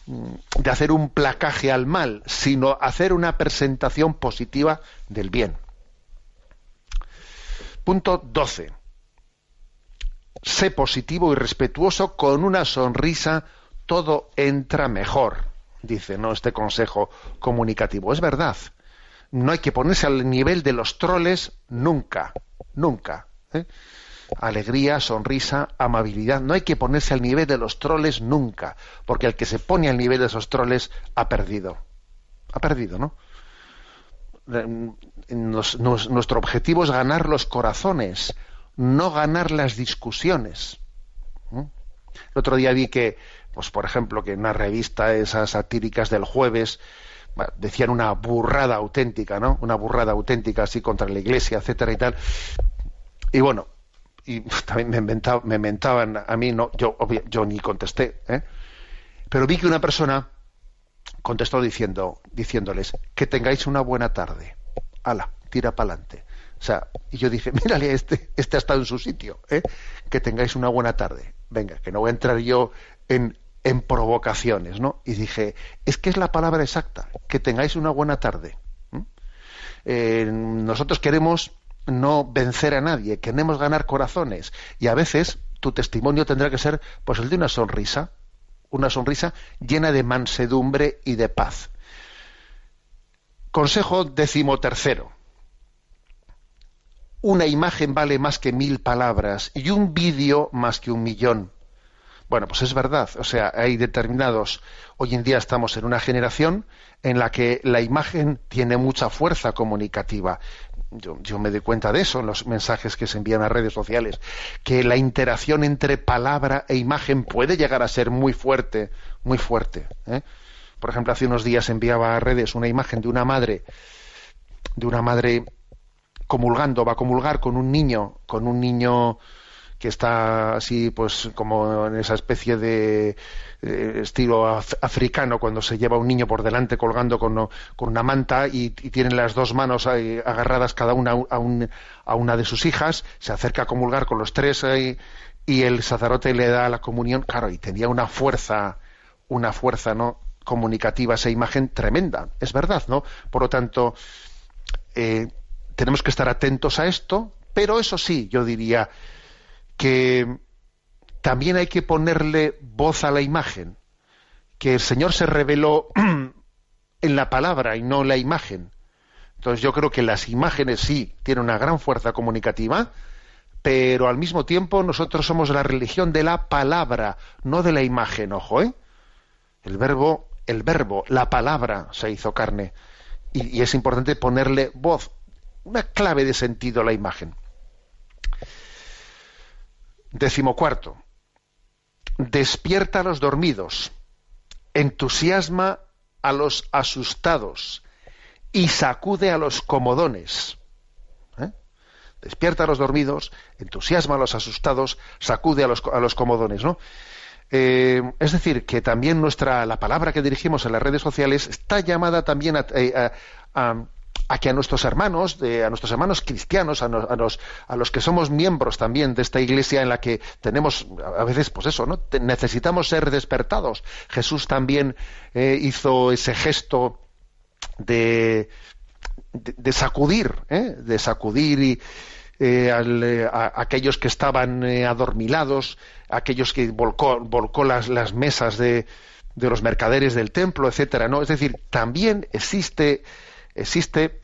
de hacer un placaje al mal, sino hacer una presentación positiva del bien. Punto 12. Sé positivo y respetuoso con una sonrisa, todo entra mejor, dice ¿no? este consejo comunicativo. Es verdad. No hay que ponerse al nivel de los troles nunca nunca. ¿eh? Alegría, sonrisa, amabilidad. No hay que ponerse al nivel de los troles nunca, porque el que se pone al nivel de esos troles ha perdido. Ha perdido, ¿no? nuestro objetivo es ganar los corazones, no ganar las discusiones. ¿eh? El otro día vi que, pues por ejemplo, que en una revista, esas satíricas del jueves, decían una burrada auténtica, ¿no? Una burrada auténtica así contra la iglesia, etcétera y tal. Y bueno, y *laughs* también me, inventaba, inventaban a mí, no, yo, yo ni contesté, ¿eh? pero vi que una persona contestó diciendo, diciéndoles que tengáis una buena tarde. Ala, tira para adelante. O sea, y yo dije, *laughs* mírale, este, este ha estado en su sitio, ¿eh? que tengáis una buena tarde. Venga, que no voy a entrar yo en en provocaciones, ¿no? Y dije, es que es la palabra exacta, que tengáis una buena tarde. Eh, nosotros queremos no vencer a nadie, queremos ganar corazones y a veces tu testimonio tendrá que ser pues el de una sonrisa, una sonrisa llena de mansedumbre y de paz. Consejo decimotercero. Una imagen vale más que mil palabras y un vídeo más que un millón. Bueno, pues es verdad. O sea, hay determinados. Hoy en día estamos en una generación en la que la imagen tiene mucha fuerza comunicativa. Yo, me doy cuenta de eso en los mensajes que se envían a redes sociales, que la interacción entre palabra e imagen puede llegar a ser muy fuerte, muy fuerte. ¿eh? por ejemplo, hace unos días enviaba a redes una imagen de una madre, de una madre comulgando, va a comulgar con un niño, con un niño que está así, pues como en esa especie de eh, estilo africano, cuando se lleva un niño por delante colgando con, con una manta y, tienen las dos manos agarradas cada una a, a, una de sus hijas, se acerca a comulgar con los tres y el sacerdote le da la comunión, claro, y tenía una fuerza, una fuerza, ¿no? comunicativa esa imagen tremenda, es verdad, ¿no? Por lo tanto, eh, tenemos que estar atentos a esto, pero eso sí, yo diría que también hay que ponerle voz a la imagen, que el Señor se reveló *clears throat* en la palabra y no en la imagen. Entonces yo creo que las imágenes sí tienen una gran fuerza comunicativa, pero al mismo tiempo nosotros somos la religión de la palabra, no de la imagen, ojo, ¿eh? El verbo, el verbo, la palabra se hizo carne. Y, y es importante ponerle voz, una clave de sentido a la imagen. Décimo cuarto. Despierta a los dormidos, entusiasma a los asustados y sacude a los comodones despierta a los dormidos, entusiasma a los asustados, sacude a los, a los comodones, ¿no? Eh, es decir, que también nuestra la palabra que dirigimos en las redes sociales está llamada también a, eh, que a nuestros hermanos, a nuestros hermanos cristianos, a, los, a los que somos miembros también de esta iglesia en la que tenemos a veces, pues eso, ¿no? necesitamos ser despertados. Jesús también eh, hizo ese gesto de, sacudir, de sacudir y eh, eh, a, aquellos que estaban eh, adormilados, aquellos que volcó, volcó las, mesas de, los mercaderes del templo, etcétera, ¿no? Es decir, también existe, existe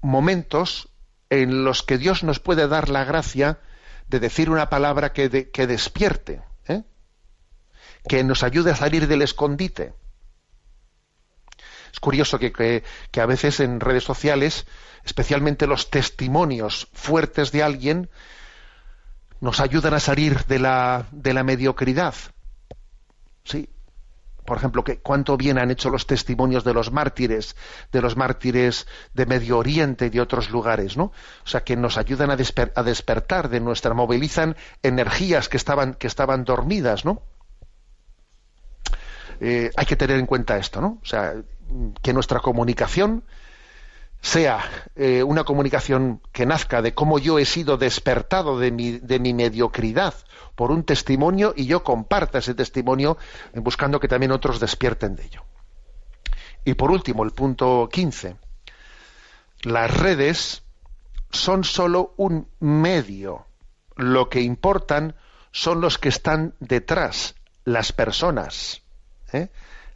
momentos en los que Dios nos puede dar la gracia de decir una palabra que, despierte, que nos ayude a salir del escondite. Es curioso que, que a veces en redes sociales especialmente los testimonios fuertes de alguien, nos ayudan a salir de la, de la mediocridad. Sí. Por ejemplo, que cuánto bien han hecho los testimonios de los mártires, de los mártires de Medio Oriente y de otros lugares, ¿no? O sea, que nos ayudan a, a despertar de nuestra, movilizan energías que estaban, que estaban dormidas, ¿no? Eh, hay que tener en cuenta esto, ¿no? O sea, que nuestra comunicación sea eh, una comunicación que nazca de cómo yo he sido despertado de mi, de mi mediocridad por un testimonio y yo comparta ese testimonio buscando que también otros despierten de ello. Y por último, el punto 15. Las redes son sólo un medio. Lo que importan son los que están detrás, las personas. ¿eh?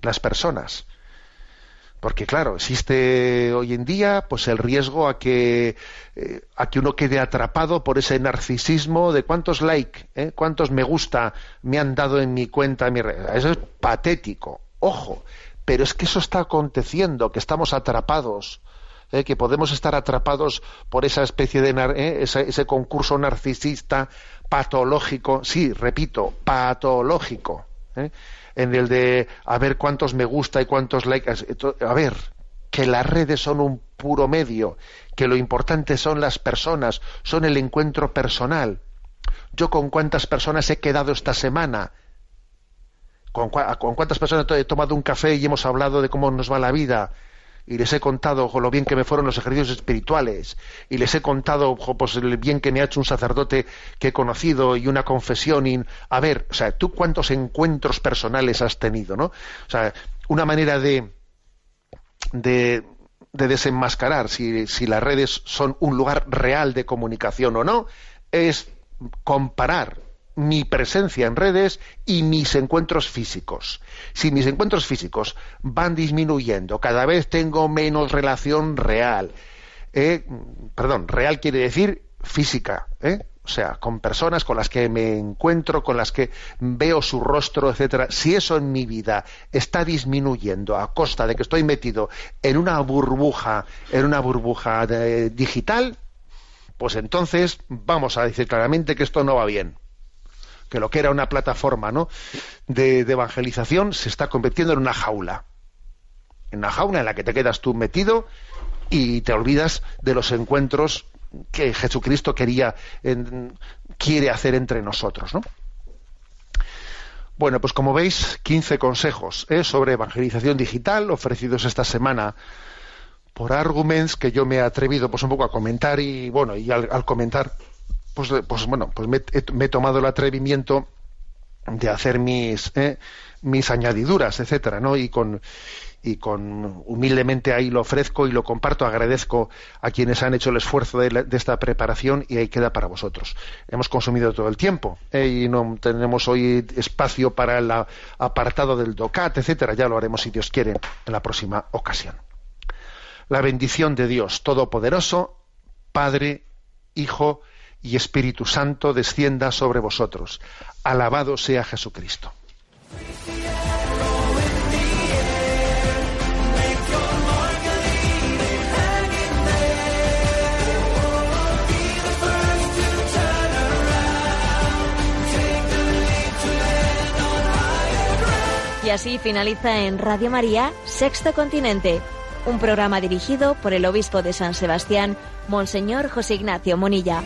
Las personas. Porque claro, existe hoy en día pues el riesgo a que eh, a que uno quede atrapado por ese narcisismo de cuántos like, eh, cuántos me gusta me han dado en mi cuenta, Eso es patético. Ojo, pero es que eso está aconteciendo, que estamos atrapados. Eh, que podemos estar atrapados por esa especie de ese concurso narcisista patológico, sí, repito, patológico, en el de a ver cuántos me gusta y cuántos likes. A ver, que las redes son un puro medio, que lo importante son las personas, son el encuentro personal. Yo con cuántas personas he quedado esta semana, con, con cuántas personas he tomado un café y hemos hablado de cómo nos va la vida, y les he contado lo bien que me fueron los ejercicios espirituales y les he contado pues, el bien que me ha hecho un sacerdote que he conocido y una confesión y a ver, o sea, tú cuántos encuentros personales has tenido, ¿no? O sea, una manera de de, de desenmascarar si, si las redes son un lugar real de comunicación o no es comparar mi presencia en redes y mis encuentros físicos. Si mis encuentros físicos van disminuyendo, cada vez tengo menos relación real. Eh, perdón, real quiere decir física, ¿eh? o sea, con personas con las que me encuentro, con las que veo su rostro, etcétera. Si eso en mi vida está disminuyendo a costa de que estoy metido en una burbuja, en una burbuja eh, digital, pues entonces vamos a decir claramente que esto no va bien que lo que era una plataforma ¿no? de, evangelización se está convirtiendo en una jaula. en la jaula en la que te quedas tú metido y te olvidas de los encuentros que Jesucristo quería quiere hacer entre nosotros, ¿no? Bueno, pues como veis, 15 consejos ¿eh? sobre evangelización digital ofrecidos esta semana por arguments que yo me he atrevido pues un poco a comentar y bueno, y al, comentar pues, pues bueno, pues me, he tomado el atrevimiento de hacer mis ¿eh? mis añadiduras, etcétera, ¿no? Y con y con humildemente ahí lo ofrezco y lo comparto. Agradezco a quienes han hecho el esfuerzo de, esta preparación y ahí queda para vosotros. Hemos consumido todo el tiempo ¿eh? y no tenemos hoy espacio para el apartado del DOCAT, etcétera. Ya lo haremos si Dios quiere en la próxima ocasión. La bendición de Dios Todopoderoso, Padre, Hijo y Espíritu Santo descienda sobre vosotros. Alabado sea Jesucristo. Y así finaliza en Radio María, Sexto Continente, un programa dirigido por el obispo de San Sebastián, Monseñor José Ignacio Monilla.